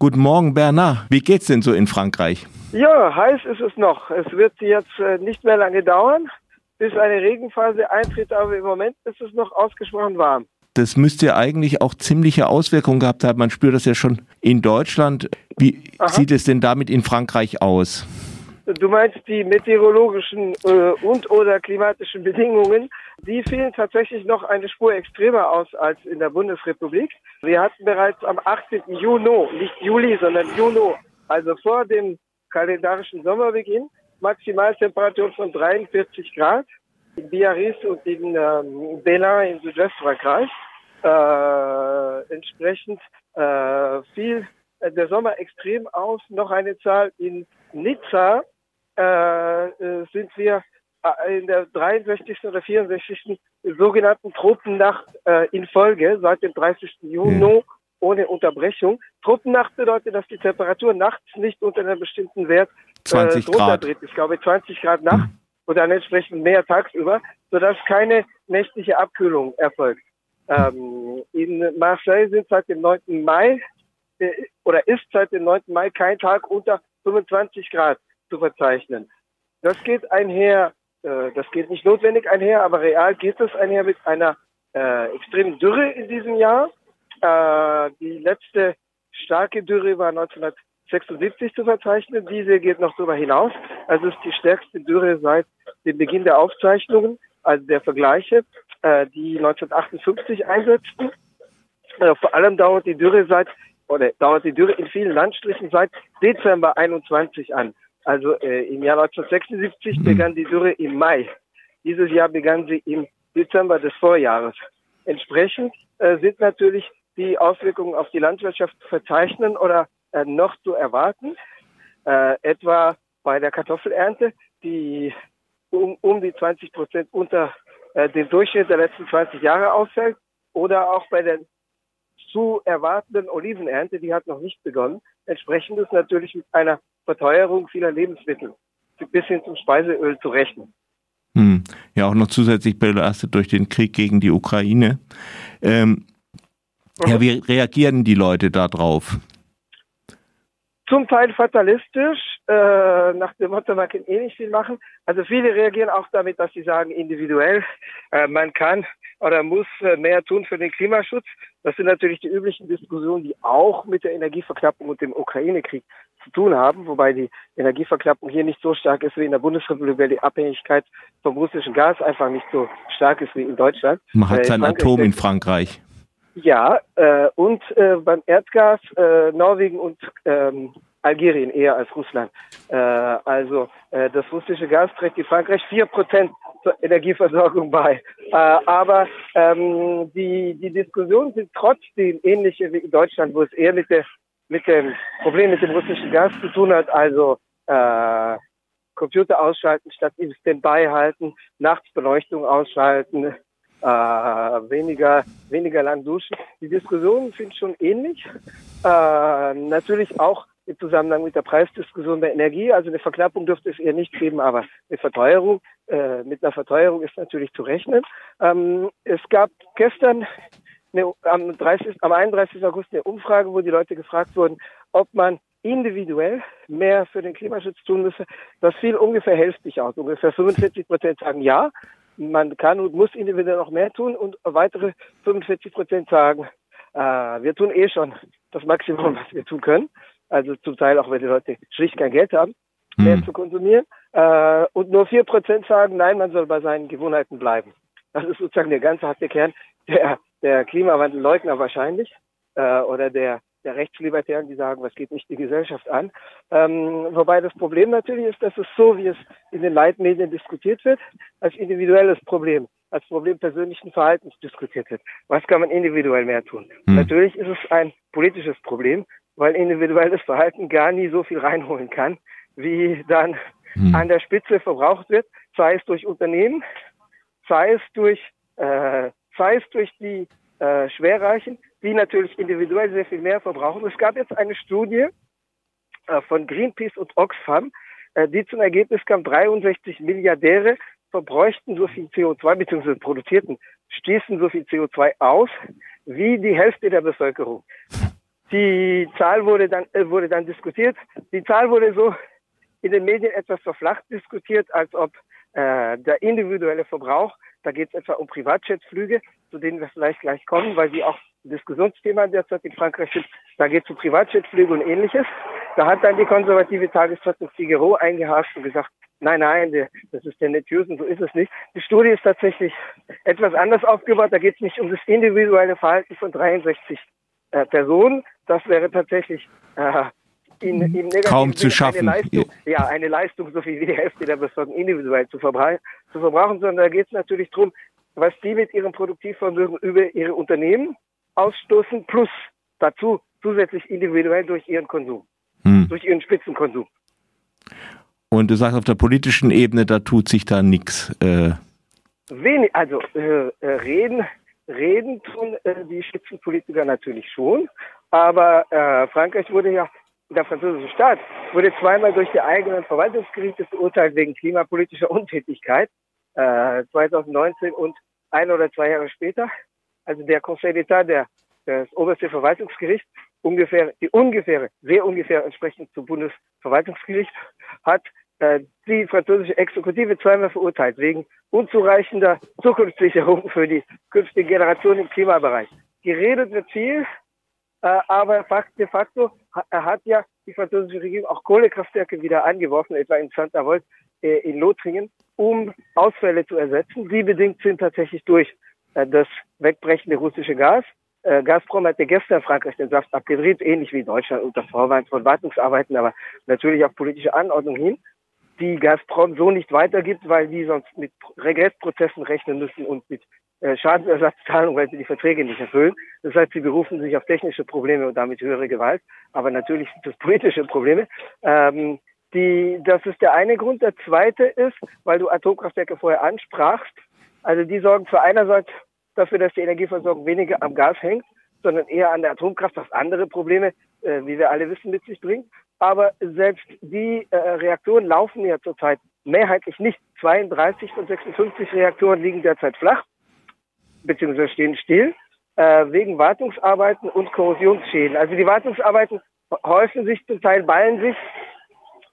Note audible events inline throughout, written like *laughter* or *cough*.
Guten Morgen, Bernard. Wie geht's denn so in Frankreich? Ja, heiß ist es noch. Es wird jetzt äh, nicht mehr lange dauern, bis eine Regenphase eintritt, aber im Moment ist es noch ausgesprochen warm. Das müsste ja eigentlich auch ziemliche Auswirkungen gehabt haben. Man spürt das ja schon in Deutschland. Wie Aha. sieht es denn damit in Frankreich aus? Du meinst die meteorologischen äh, und oder klimatischen *laughs* Bedingungen, die fielen tatsächlich noch eine Spur extremer aus als in der Bundesrepublik. Wir hatten bereits am 18. Juni, nicht Juli, sondern Juni, also vor dem kalendarischen Sommerbeginn, Maximaltemperaturen von 43 Grad in Biarritz und in ähm, Belin in Südwestfrankreich. Äh, entsprechend äh, fiel der Sommer extrem aus. Noch eine Zahl in Nizza äh, äh, sind wir in der 63. oder 64. sogenannten Tropennacht äh, in Folge seit dem 30. Juni mhm. ohne Unterbrechung. Tropennacht bedeutet, dass die Temperatur nachts nicht unter einem bestimmten Wert 20 äh, Grad. dreht. Ich glaube 20 Grad nachts mhm. und dann entsprechend mehr tagsüber, sodass keine nächtliche Abkühlung erfolgt. Ähm, in Marseille sind seit dem 9. Mai äh, oder ist seit dem 9. Mai kein Tag unter 25 Grad zu verzeichnen. Das geht einher, äh, das geht nicht notwendig einher, aber real geht es einher mit einer äh, extremen Dürre in diesem Jahr. Äh, die letzte starke Dürre war 1976 zu verzeichnen. Diese geht noch darüber hinaus. Also es ist die stärkste Dürre seit dem Beginn der Aufzeichnungen, also der Vergleiche, äh, die 1958 einsetzten. Äh, vor allem dauert die Dürre seit oder dauert die Dürre in vielen Landstrichen seit Dezember 21 an. Also äh, im Jahr 1976 mhm. begann die Dürre im Mai. Dieses Jahr begann sie im Dezember des Vorjahres. Entsprechend äh, sind natürlich die Auswirkungen auf die Landwirtschaft zu verzeichnen oder äh, noch zu erwarten. Äh, etwa bei der Kartoffelernte, die um, um die 20 Prozent unter äh, dem Durchschnitt der letzten 20 Jahre ausfällt. Oder auch bei der zu erwartenden Olivenernte, die hat noch nicht begonnen. Entsprechend ist natürlich mit einer Verteuerung vieler Lebensmittel bis hin zum Speiseöl zu rechnen. Hm. Ja, auch noch zusätzlich belastet durch den Krieg gegen die Ukraine. Ähm, mhm. Ja, wie reagieren die Leute darauf? Zum Teil fatalistisch, äh, nach dem Motto, man kann eh nicht viel machen. Also viele reagieren auch damit, dass sie sagen, individuell, äh, man kann oder muss äh, mehr tun für den Klimaschutz. Das sind natürlich die üblichen Diskussionen, die auch mit der Energieverknappung und dem Ukraine-Krieg zu tun haben, wobei die Energieverknappung hier nicht so stark ist wie in der Bundesrepublik, weil die Abhängigkeit vom russischen Gas einfach nicht so stark ist wie in Deutschland. Man hat äh, sein Atom in Frankreich. Ja, äh, und äh, beim Erdgas äh, Norwegen und ähm, Algerien eher als Russland. Äh, also äh, das russische Gas trägt in Frankreich vier Prozent Energieversorgung bei. Äh, aber ähm, die, die Diskussionen sind trotzdem ähnliche wie in Deutschland, wo es eher mit, der, mit dem Problem mit dem russischen Gas zu tun hat. Also äh, Computer ausschalten statt im Standby halten, nachts Beleuchtung ausschalten, äh, weniger, weniger lang duschen. Die Diskussionen sind schon ähnlich. Äh, natürlich auch im Zusammenhang mit der Preisdiskussion der Energie. Also eine Verknappung dürfte es eher nicht geben, aber eine Verteuerung, äh, mit einer Verteuerung ist natürlich zu rechnen. Ähm, es gab gestern eine, am, 30, am 31. August eine Umfrage, wo die Leute gefragt wurden, ob man individuell mehr für den Klimaschutz tun müsse. Das fiel ungefähr hälftig aus. Ungefähr 45 Prozent sagen ja, man kann und muss individuell noch mehr tun und weitere 45 Prozent sagen, äh, wir tun eh schon das Maximum, was wir tun können. Also zum Teil auch, wenn die Leute schlicht kein Geld haben, mehr hm. zu konsumieren. Äh, und nur vier Prozent sagen, nein, man soll bei seinen Gewohnheiten bleiben. Das ist sozusagen der ganze harte Kern der, der Klimawandelleugner wahrscheinlich äh, oder der der Rechtslibertären, die sagen, was geht nicht die Gesellschaft an. Ähm, wobei das Problem natürlich ist, dass es so, wie es in den Leitmedien diskutiert wird, als individuelles Problem, als Problem persönlichen Verhaltens diskutiert wird. Was kann man individuell mehr tun? Hm. Natürlich ist es ein politisches Problem, weil individuelles Verhalten gar nie so viel reinholen kann, wie dann hm. an der Spitze verbraucht wird, sei es durch Unternehmen, sei es durch, äh, sei es durch die äh, Schwerreichen, die natürlich individuell sehr viel mehr verbrauchen. Es gab jetzt eine Studie äh, von Greenpeace und Oxfam, äh, die zum Ergebnis kam, 63 Milliardäre verbräuchten so viel CO2 bzw. produzierten, stießen so viel CO2 aus wie die Hälfte der Bevölkerung. Die Zahl wurde dann, äh, wurde dann diskutiert. Die Zahl wurde so in den Medien etwas verflacht diskutiert, als ob äh, der individuelle Verbrauch, da geht es etwa um Privatjetflüge, zu denen wir vielleicht gleich kommen, weil die auch Diskussionsthema derzeit in Frankreich sind. Da geht es um Privatjetflüge und ähnliches. Da hat dann die konservative Tageszeitung Figaro eingehakt und gesagt, nein, nein, das ist tendenziös und so ist es nicht. Die Studie ist tatsächlich etwas anders aufgebaut. Da geht es nicht um das individuelle Verhalten von 63 äh, Personen. Das wäre tatsächlich äh, in, mhm. kaum zu schaffen. Eine Leistung, ja, eine Leistung, so viel wie die Hälfte der Bevölkerung individuell zu, verbra zu verbrauchen, sondern da geht es natürlich darum, was die mit ihrem Produktivvermögen über ihre Unternehmen ausstoßen, plus dazu zusätzlich individuell durch ihren Konsum, hm. durch ihren Spitzenkonsum. Und du sagst auf der politischen Ebene, da tut sich da nichts. Äh Wenig, also äh, äh, reden, reden tun äh, die Spitzenpolitiker natürlich schon, aber äh, Frankreich wurde ja der französische Staat wurde zweimal durch die eigenen Verwaltungsgerichte verurteilt wegen klimapolitischer Untätigkeit, äh, 2019 und ein oder zwei Jahre später. Also der Conseil d'État, der, das oberste Verwaltungsgericht, ungefähr, die ungefähre, sehr ungefähr entsprechend zum Bundesverwaltungsgericht, hat die französische Exekutive zweimal verurteilt wegen unzureichender Zukunftssicherung für die künftige Generation im Klimabereich. Geredet wird viel, äh, aber de facto hat ja die französische Regierung auch Kohlekraftwerke wieder angeworfen, etwa in Saint-Avold äh, in Lothringen, um Ausfälle zu ersetzen, die bedingt sind tatsächlich durch äh, das wegbrechende russische Gas. Gazprom hatte gestern Frankreich den Saft abgedreht, ähnlich wie Deutschland unter Vorwand von Wartungsarbeiten, aber natürlich auf politische Anordnung hin, die Gazprom so nicht weitergibt, weil die sonst mit Regressprozessen rechnen müssen und mit äh, weil sie die Verträge nicht erfüllen. Das heißt, sie berufen sich auf technische Probleme und damit höhere Gewalt. Aber natürlich sind das politische Probleme. Ähm, die, das ist der eine Grund. Der zweite ist, weil du Atomkraftwerke vorher ansprachst. Also die sorgen für einerseits dafür, dass die Energieversorgung weniger am Gas hängt, sondern eher an der Atomkraft, was andere Probleme, äh, wie wir alle wissen, mit sich bringt. Aber selbst die äh, Reaktoren laufen ja zurzeit mehrheitlich nicht. 32 von 56 Reaktoren liegen derzeit flach beziehungsweise stehen still äh, wegen Wartungsarbeiten und Korrosionsschäden. Also die Wartungsarbeiten häufen sich zum Teil, ballen sich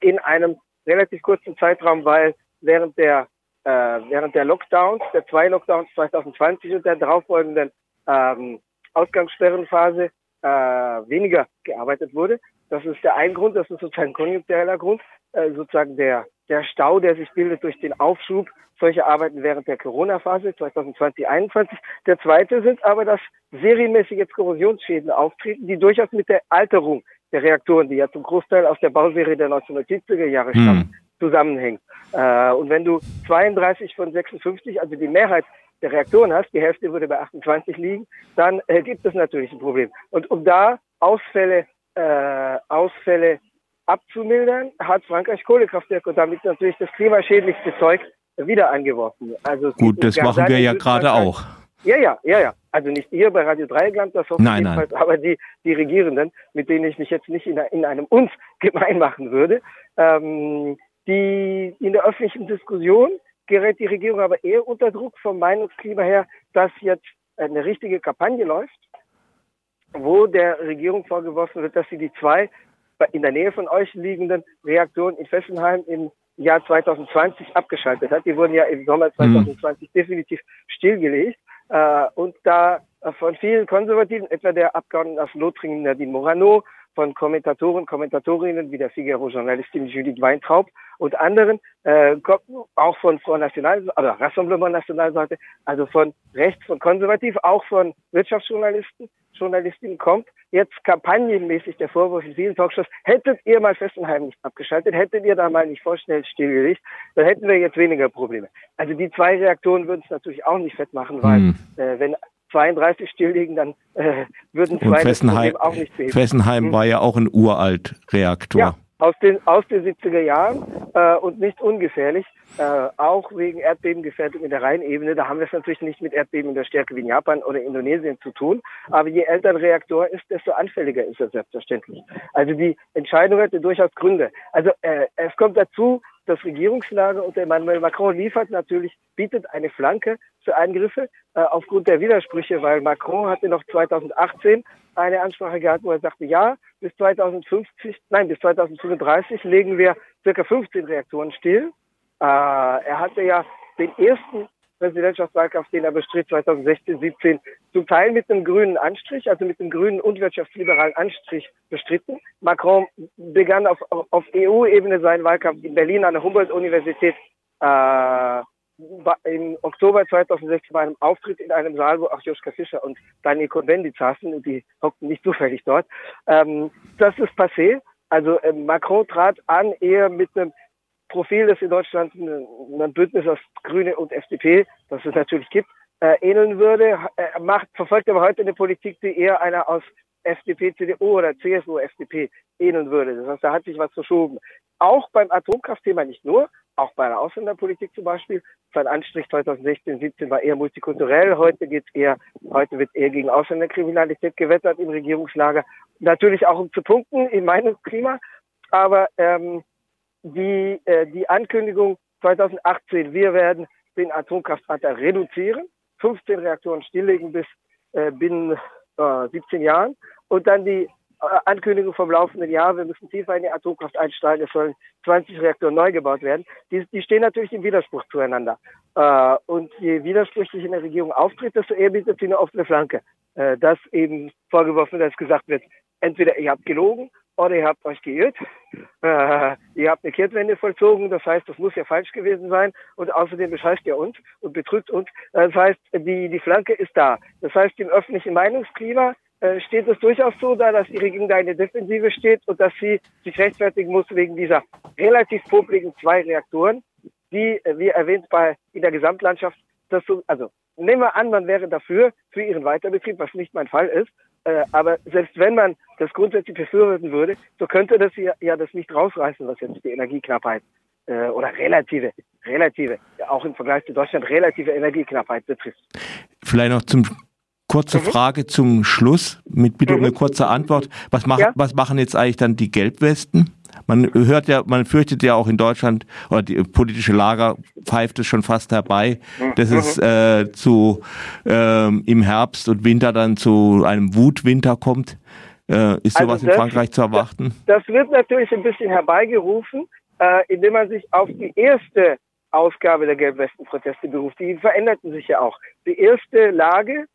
in einem relativ kurzen Zeitraum, weil während der äh, während der Lockdowns, der zwei Lockdowns 2020 und der darauffolgenden ähm, Ausgangssperrenphase äh, weniger gearbeitet wurde. Das ist der ein Grund, das ist sozusagen ein konjunktureller Grund, äh, sozusagen der der Stau, der sich bildet durch den Aufschub solcher Arbeiten während der Corona-Phase 2020 2021. Der zweite sind aber, dass serienmäßig jetzt Korrosionsschäden auftreten, die durchaus mit der Alterung der Reaktoren, die ja zum Großteil aus der Bauserie der 1970er Jahre stammen, hm. zusammenhängt. Äh, und wenn du 32 von 56, also die Mehrheit der Reaktoren hast, die Hälfte würde bei 28 liegen, dann äh, gibt es natürlich ein Problem. Und um da Ausfälle, äh, Ausfälle abzumildern, hat Frankreich Kohlekraftwerke und damit natürlich das klimaschädlichste Zeug wieder angeworfen. Also Gut, das machen wir ja gerade auch. Ja, ja, ja, ja. Also nicht ihr bei Radio Dreieckland, das nein, nein. aber die, die Regierenden, mit denen ich mich jetzt nicht in, in einem uns *laughs* gemein machen würde. Ähm, die in der öffentlichen Diskussion gerät die Regierung aber eher unter Druck vom Meinungsklima her, dass jetzt eine richtige Kampagne läuft, wo der Regierung vorgeworfen wird, dass sie die zwei in der Nähe von euch liegenden Reaktoren in Fessenheim im Jahr 2020 abgeschaltet hat. Die wurden ja im Sommer 2020 mhm. definitiv stillgelegt. Äh, und da von vielen Konservativen, etwa der Abgeordneten aus Lothringen Nadine Morano, von Kommentatoren, Kommentatorinnen wie der Figaro-Journalistin Judith Weintraub und anderen, äh, auch von Front National, oder Rassemblement National also von rechts, von konservativ, auch von Wirtschaftsjournalisten, Journalistinnen kommt jetzt kampagnenmäßig der Vorwurf in vielen Talkshows, hättet ihr mal Fessenheim nicht abgeschaltet, hättet ihr da mal nicht vorschnell stillgelegt, dann hätten wir jetzt weniger Probleme. Also die zwei Reaktoren würden es natürlich auch nicht fett machen, weil hm. äh, wenn 32 stilllegen, dann äh, würden zwei Fessenheim, auch nicht beheben. Fessenheim hm. war ja auch ein uralt Reaktor. Ja, aus den, aus den 70er Jahren äh, und nicht ungefährlich, äh, auch wegen Erdbebengefährdung in der Rheinebene. Da haben wir es natürlich nicht mit Erdbeben in der Stärke wie in Japan oder Indonesien zu tun. Aber je älter ein Reaktor ist, desto anfälliger ist er selbstverständlich. Also die Entscheidung hatte durchaus Gründe. Also äh, es kommt dazu, das Regierungslager unter Emmanuel Macron liefert natürlich, bietet eine Flanke für Eingriffe äh, aufgrund der Widersprüche, weil Macron hatte noch 2018 eine Ansprache gehalten, wo er sagte, ja, bis 2050, nein, bis 2035 legen wir circa 15 Reaktoren still. Äh, er hatte ja den ersten Präsidentschaftswahlkampf, den er bestritt 2016, 17, zum Teil mit einem grünen Anstrich, also mit einem grünen und wirtschaftsliberalen Anstrich bestritten. Macron begann auf, auf EU-Ebene seinen Wahlkampf in Berlin an der Humboldt-Universität äh, im Oktober 2016 bei einem Auftritt in einem Saal, wo auch Joschka Fischer und Daniel Cohn-Bendit saßen und die hockten nicht zufällig dort. Ähm, das ist passé. Also äh, Macron trat an eher mit einem Profil, das in Deutschland ein Bündnis aus Grüne und FDP, das es natürlich gibt, äh, ähneln würde. Er macht, verfolgt aber heute eine Politik, die eher einer aus FDP, CDU oder CSU, FDP ähneln würde. Das heißt, da hat sich was verschoben. Auch beim Atomkraftthema nicht nur, auch bei der Ausländerpolitik zum Beispiel. Sein Anstrich 2016, 17 war eher multikulturell. Heute geht's eher, heute wird eher gegen Ausländerkriminalität gewettert im Regierungslager. Natürlich auch um zu punkten im Meinungsklima. Aber ähm, die, äh, die Ankündigung 2018, wir werden den Atomkraftanteil reduzieren, 15 Reaktoren stilllegen bis äh, binnen äh, 17 Jahren und dann die äh, Ankündigung vom laufenden Jahr, wir müssen tiefer in die Atomkraft einsteigen, es sollen 20 Reaktoren neu gebaut werden, die, die stehen natürlich im Widerspruch zueinander. Äh, und je widersprüchlich in der Regierung auftritt, desto eher bietet sie eine offene Flanke. Äh, dass eben vorgeworfen dass gesagt wird, entweder ihr habt gelogen oder ihr habt euch geirrt, äh, ihr habt eine Kehrtwende vollzogen, das heißt, das muss ja falsch gewesen sein und außerdem bescheißt ihr uns und betrügt uns. Das heißt, die, die Flanke ist da. Das heißt, im öffentlichen Meinungsklima äh, steht es durchaus so da, dass die Regierung da in der Defensive steht und dass sie sich rechtfertigen muss wegen dieser relativ popligen zwei Reaktoren, die, äh, wie erwähnt, bei in der Gesamtlandschaft das so, also nehmen wir an, man wäre dafür für ihren Weiterbetrieb, was nicht mein Fall ist, äh, aber selbst wenn man das grundsätzlich befürworten würde, so könnte das ja, ja das nicht rausreißen, was jetzt die Energieknappheit äh, oder relative, relative, auch im Vergleich zu Deutschland relative Energieknappheit betrifft. Vielleicht noch zum kurze mhm. Frage zum Schluss mit bitte mhm. um eine kurze Antwort. Was, mach, ja? was machen jetzt eigentlich dann die Gelbwesten? Man hört ja, man fürchtet ja auch in Deutschland, oder die politische Lager pfeift es schon fast herbei, dass es mhm. äh, zu ähm, im Herbst und Winter dann zu einem Wutwinter kommt. Äh, ist also sowas das, in Frankreich zu erwarten? Das, das, wird natürlich ein bisschen herbeigerufen, äh, indem man sich auf die erste Ausgabe der Gelbwesten-Proteste beruft. Die veränderten sich ja auch. Die erste Lage,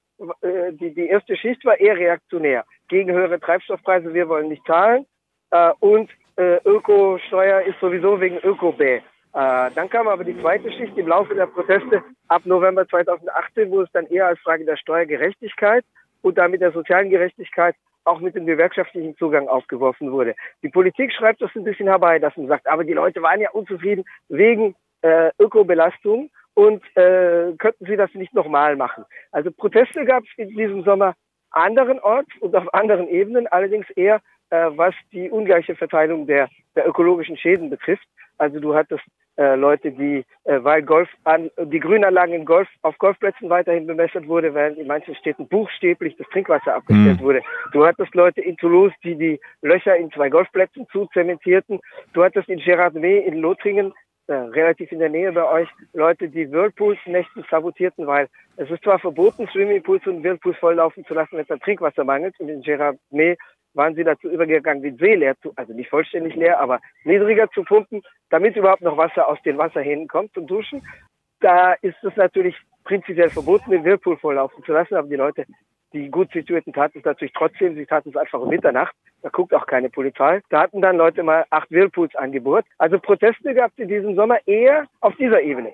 äh, die, die erste Schicht war eher reaktionär. Gegen höhere Treibstoffpreise, wir wollen nicht zahlen. Äh, und äh, Ökosteuer ist sowieso wegen Ökobä. Äh, dann kam aber die zweite Schicht im Laufe der Proteste ab November 2018, wo es dann eher als Frage der Steuergerechtigkeit und damit der sozialen Gerechtigkeit auch mit dem gewerkschaftlichen Zugang aufgeworfen wurde. Die Politik schreibt das ein bisschen herbei, dass man sagt, aber die Leute waren ja unzufrieden wegen äh, Ökobelastung und äh, könnten sie das nicht nochmal machen. Also Proteste gab es in diesem Sommer anderenorts und auf anderen Ebenen, allerdings eher äh, was die ungleiche Verteilung der, der ökologischen Schäden betrifft. Also du hattest äh, Leute, die, äh, weil Golf an, die Grünanlagen in Golf, auf Golfplätzen weiterhin bemessert wurde, während in manchen Städten buchstäblich das Trinkwasser abgestellt mhm. wurde. Du hattest Leute in Toulouse, die die Löcher in zwei Golfplätzen zuzementierten. Du hattest in Gérardmer in Lothringen äh, relativ in der Nähe bei euch Leute, die Whirlpools nächtens sabotierten, weil es ist zwar verboten, Swimmingpools und Whirlpools volllaufen zu lassen, wenn es an Trinkwasser mangelt. Und in Gérardmer waren sie dazu übergegangen, den See leer zu, also nicht vollständig leer, aber niedriger zu pumpen, damit überhaupt noch Wasser aus den Wasserhähnen kommt zum Duschen. Da ist es natürlich prinzipiell verboten, den Whirlpool volllaufen zu lassen, aber die Leute, die gut situierten, taten es natürlich trotzdem. Sie taten es einfach um Mitternacht. Da guckt auch keine Polizei. Da hatten dann Leute mal acht Whirlpools angebohrt. Also Proteste gab es in diesem Sommer eher auf dieser Ebene.